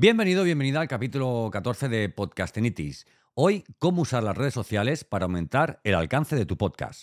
Bienvenido, bienvenida al capítulo 14 de Podcastinitis. Hoy, cómo usar las redes sociales para aumentar el alcance de tu podcast.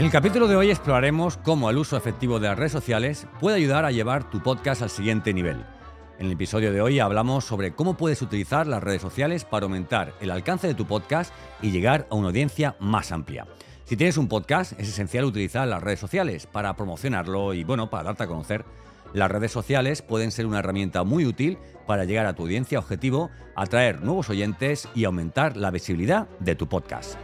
En el capítulo de hoy exploraremos cómo el uso efectivo de las redes sociales puede ayudar a llevar tu podcast al siguiente nivel. En el episodio de hoy hablamos sobre cómo puedes utilizar las redes sociales para aumentar el alcance de tu podcast y llegar a una audiencia más amplia. Si tienes un podcast, es esencial utilizar las redes sociales para promocionarlo y bueno, para darte a conocer. Las redes sociales pueden ser una herramienta muy útil para llegar a tu audiencia objetivo, atraer nuevos oyentes y aumentar la visibilidad de tu podcast.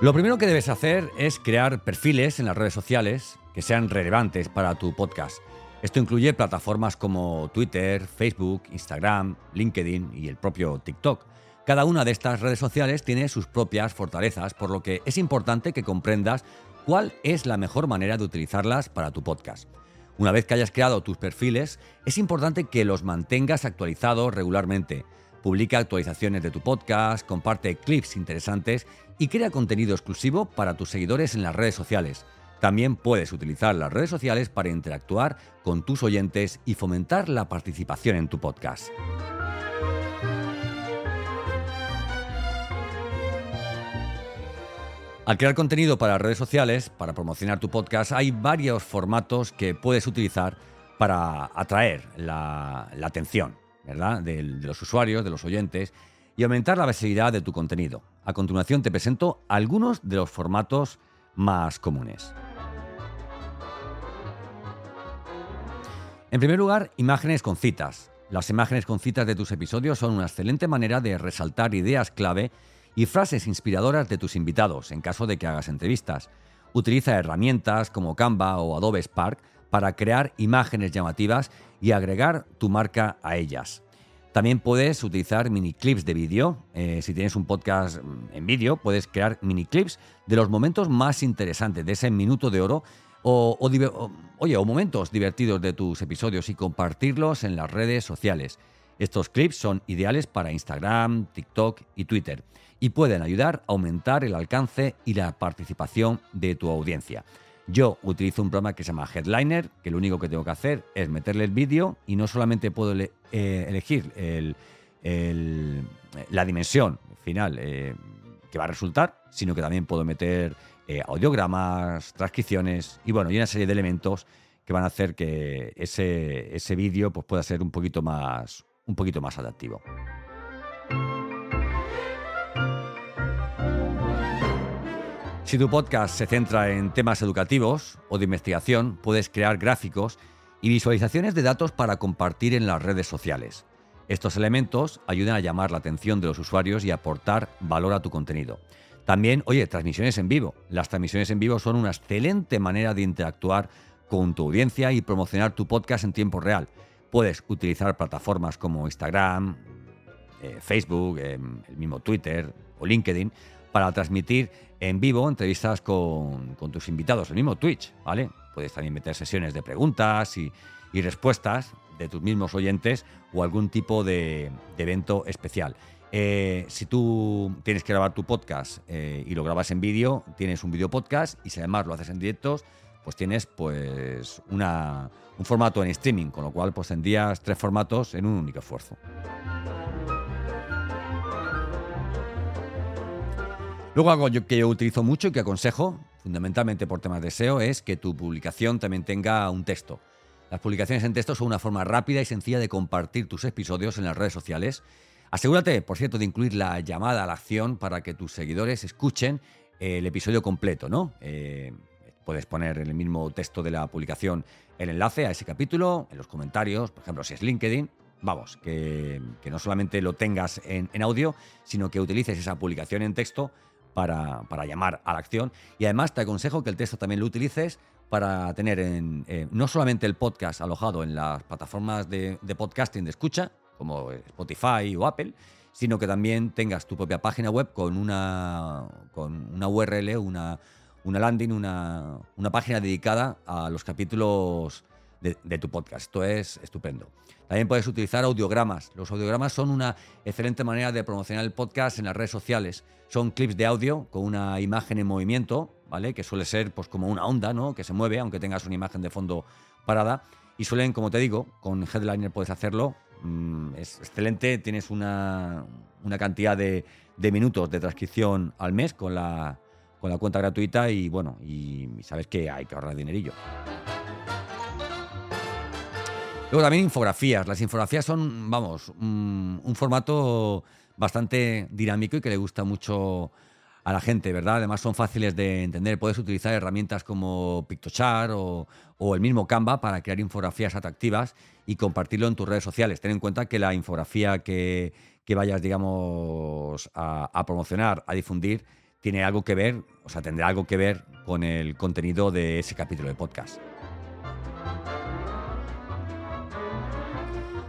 Lo primero que debes hacer es crear perfiles en las redes sociales que sean relevantes para tu podcast. Esto incluye plataformas como Twitter, Facebook, Instagram, LinkedIn y el propio TikTok. Cada una de estas redes sociales tiene sus propias fortalezas, por lo que es importante que comprendas cuál es la mejor manera de utilizarlas para tu podcast. Una vez que hayas creado tus perfiles, es importante que los mantengas actualizados regularmente. Publica actualizaciones de tu podcast, comparte clips interesantes y crea contenido exclusivo para tus seguidores en las redes sociales. También puedes utilizar las redes sociales para interactuar con tus oyentes y fomentar la participación en tu podcast. Al crear contenido para redes sociales, para promocionar tu podcast, hay varios formatos que puedes utilizar para atraer la, la atención De, de los usuarios, de los oyentes, y aumentar la visibilidad de tu contenido. A continuación te presento algunos de los formatos más comunes. En primer lugar, imágenes con citas. Las imágenes con citas de tus episodios son una excelente manera de resaltar ideas clave y frases inspiradoras de tus invitados en caso de que hagas entrevistas. Utiliza herramientas como Canva o Adobe Spark para crear imágenes llamativas y agregar tu marca a ellas. También puedes utilizar mini clips de vídeo. Eh, si tienes un podcast en vídeo, puedes crear mini clips de los momentos más interesantes, de ese minuto de oro o, o- oye, o momentos divertidos de tus episodios y compartirlos en las redes sociales. Estos clips son ideales para Instagram, TikTok y Twitter y pueden ayudar a aumentar el alcance y la participación de tu audiencia. Yo utilizo un programa que se llama Headliner, que lo único que tengo que hacer es meterle el vídeo y no solamente puedo eh, elegir el- el- la dimensión final eh, que va a resultar, sino que también puedo meter eh, audiogramas, transcripciones y bueno, y una serie de elementos que van a hacer que ese, ese vídeo pues, pueda ser un poquito más, un poquito más adaptivo. Si tu podcast se centra en temas educativos o de investigación, puedes crear gráficos y visualizaciones de datos para compartir en las redes sociales. Estos elementos ayudan a llamar la atención de los usuarios y aportar valor a tu contenido. También, oye, transmisiones en vivo. Las transmisiones en vivo son una excelente manera de interactuar con tu audiencia y promocionar tu podcast en tiempo real. Puedes utilizar plataformas como Instagram, eh, Facebook, eh, el mismo Twitter o LinkedIn para transmitir en vivo entrevistas con, tus invitados, el mismo Twitch, ¿vale? Puedes también meter sesiones de preguntas y, y respuestas de tus mismos oyentes o algún tipo de, evento especial. Eh, si tú tienes que grabar tu podcast eh, y lo grabas en vídeo, tienes un vídeo podcast y si además lo haces en directos, pues tienes pues una, un formato en streaming, con lo cual pues tendrías tres formatos en un único esfuerzo. Luego algo que yo utilizo mucho y que aconsejo, fundamentalmente por temas de SEO, es que tu publicación también tenga un texto. Las publicaciones en texto son una forma rápida y sencilla de compartir tus episodios en las redes sociales. Asegúrate, por cierto, de incluir la llamada a la acción para que tus seguidores escuchen el episodio completo, ¿no? Eh, puedes poner en el mismo texto de la publicación el enlace a ese capítulo, en los comentarios, por ejemplo, si es LinkedIn, vamos, que, no solamente lo tengas en, audio, sino que utilices esa publicación en texto para, llamar a la acción. Y además te aconsejo que el texto también lo utilices para tener en, eh, no solamente el podcast alojado en las plataformas de, de podcasting de escucha, como Spotify o Apple, sino que también tengas tu propia página web con una, con una URL, una, una landing, una, una página dedicada a los capítulos de, tu podcast. Esto es estupendo. También puedes utilizar audiogramas. Los audiogramas son una excelente manera de promocionar el podcast en las redes sociales. Son clips de audio con una imagen en movimiento, ¿vale? Que suele ser pues como una onda, ¿no? Que se mueve, aunque tengas una imagen de fondo parada. Y suelen, como te digo, con Headliner puedes hacerlo. Mm, es excelente, tienes una, cantidad de, minutos de transcripción al mes con la, con la cuenta gratuita y bueno, y sabes que hay que ahorrar dinerillo. Luego también infografías. Las infografías son, vamos, un, formato bastante dinámico y que le gusta mucho a la gente, ¿verdad? Además son fáciles de entender. Puedes utilizar herramientas como Pictochart o, el mismo Canva para crear infografías atractivas y compartirlo en tus redes sociales. Ten en cuenta que la infografía que, vayas, digamos, a, a, promocionar, a difundir, tiene algo que ver, o sea, tendrá algo que ver con el contenido de ese capítulo de podcast.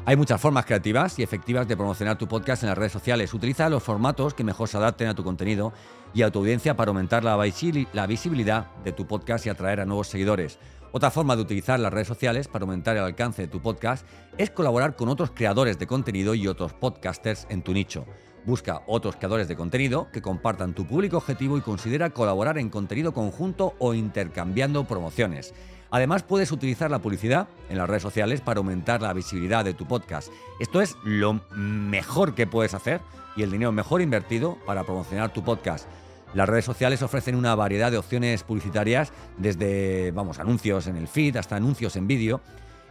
Hay muchas formas creativas y efectivas de promocionar tu podcast en las redes sociales. Utiliza los formatos que mejor se adapten a tu contenido y a tu audiencia para aumentar la visibilidad de tu podcast y atraer a nuevos seguidores. Otra forma de utilizar las redes sociales para aumentar el alcance de tu podcast es colaborar con otros creadores de contenido y otros podcasters en tu nicho. Busca otros creadores de contenido que compartan tu público objetivo y considera colaborar en contenido conjunto o intercambiando promociones. Además, puedes utilizar la publicidad en las redes sociales para aumentar la visibilidad de tu podcast. Esto es lo mejor que puedes hacer y el dinero mejor invertido para promocionar tu podcast. Las redes sociales ofrecen una variedad de opciones publicitarias, desde vamos, anuncios en el feed hasta anuncios en vídeo.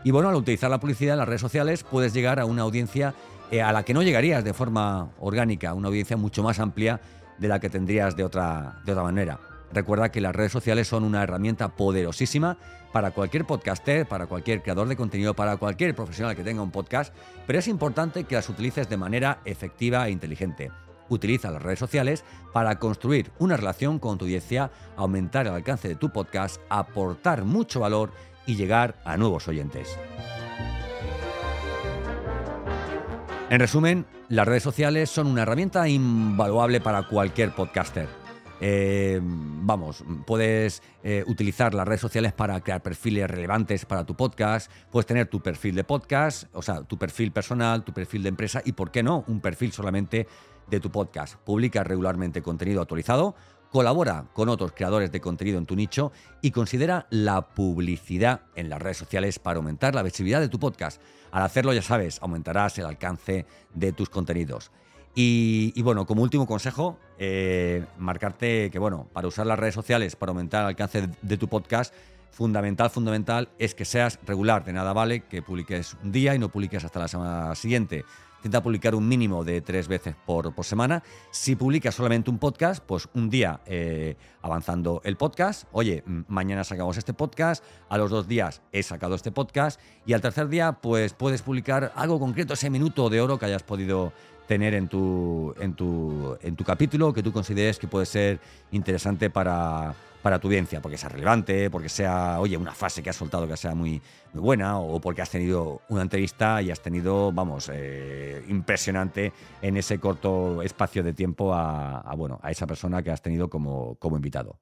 Y bueno, al utilizar la publicidad en las redes sociales puedes llegar a una audiencia eh, a la que no llegarías de forma orgánica, una audiencia mucho más amplia de la que tendrías de otra, de otra manera. Recuerda que las redes sociales son una herramienta poderosísima para cualquier podcaster, para cualquier creador de contenido, para cualquier profesional que tenga un podcast, pero es importante que las utilices de manera efectiva e inteligente. Utiliza las redes sociales para construir una relación con tu audiencia, aumentar el alcance de tu podcast, aportar mucho valor y llegar a nuevos oyentes. En resumen, las redes sociales son una herramienta invaluable para cualquier podcaster. Eh, vamos, puedes eh, utilizar las redes sociales para crear perfiles relevantes para tu podcast, puedes tener tu perfil de podcast, o sea, tu perfil personal, tu perfil de empresa y, ¿por qué no?, un perfil solamente de tu podcast. Publica regularmente contenido actualizado, colabora con otros creadores de contenido en tu nicho y considera la publicidad en las redes sociales para aumentar la visibilidad de tu podcast. Al hacerlo, ya sabes, aumentarás el alcance de tus contenidos. Y, bueno, como último consejo, eh, marcarte que, bueno, para usar las redes sociales, para aumentar el alcance de, tu podcast, fundamental, fundamental es que seas regular. De nada vale que publiques un día y no publiques hasta la semana siguiente. Intenta publicar un mínimo de tres veces por, semana. Si publicas solamente un podcast, pues un día eh, avanzando el podcast. Oye, mañana sacamos este podcast. A los dos días he sacado este podcast. Y al tercer día, pues puedes publicar algo concreto, ese minuto de oro que hayas podido tener en tu, en tu, en tu capítulo que tú consideres que puede ser interesante para, para tu audiencia, porque sea relevante, porque sea, oye, una frase que has soltado que sea muy, muy buena, o porque has tenido una entrevista y has tenido, vamos, eh, impresionante en ese corto espacio de tiempo a, a, bueno, a esa persona que has tenido como, como invitado.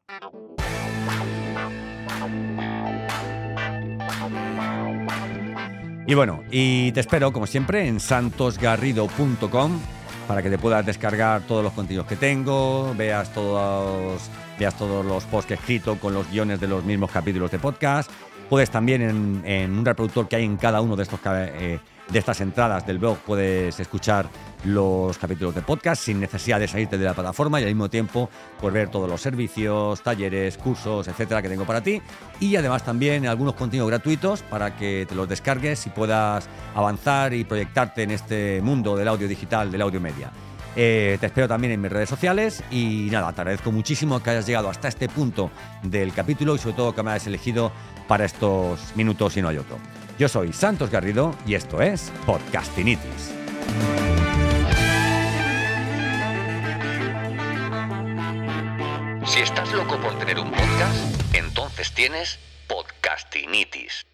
Y bueno, y te espero como siempre en santosgarrido.com para que te puedas descargar todos los contenidos que tengo, veas todos, veas todos los posts que he escrito con los guiones de los mismos capítulos de podcast Puedes también en, un reproductor que hay en cada uno de estos eh, de estas entradas del blog puedes escuchar los capítulos de podcast sin necesidad de salirte de la plataforma y al mismo tiempo pues, ver todos los servicios, talleres, cursos, etcétera que tengo para ti. Y además también algunos contenidos gratuitos para que te los descargues y puedas avanzar y proyectarte en este mundo del audio digital, del audio media. Eh, te espero también en mis redes sociales y nada, te agradezco muchísimo que hayas llegado hasta este punto del capítulo y sobre todo que me hayas elegido para estos minutos y no hay otro. Yo soy Santos Garrido y esto es Podcastinitis. Si estás loco por tener un podcast, entonces tienes Podcastinitis.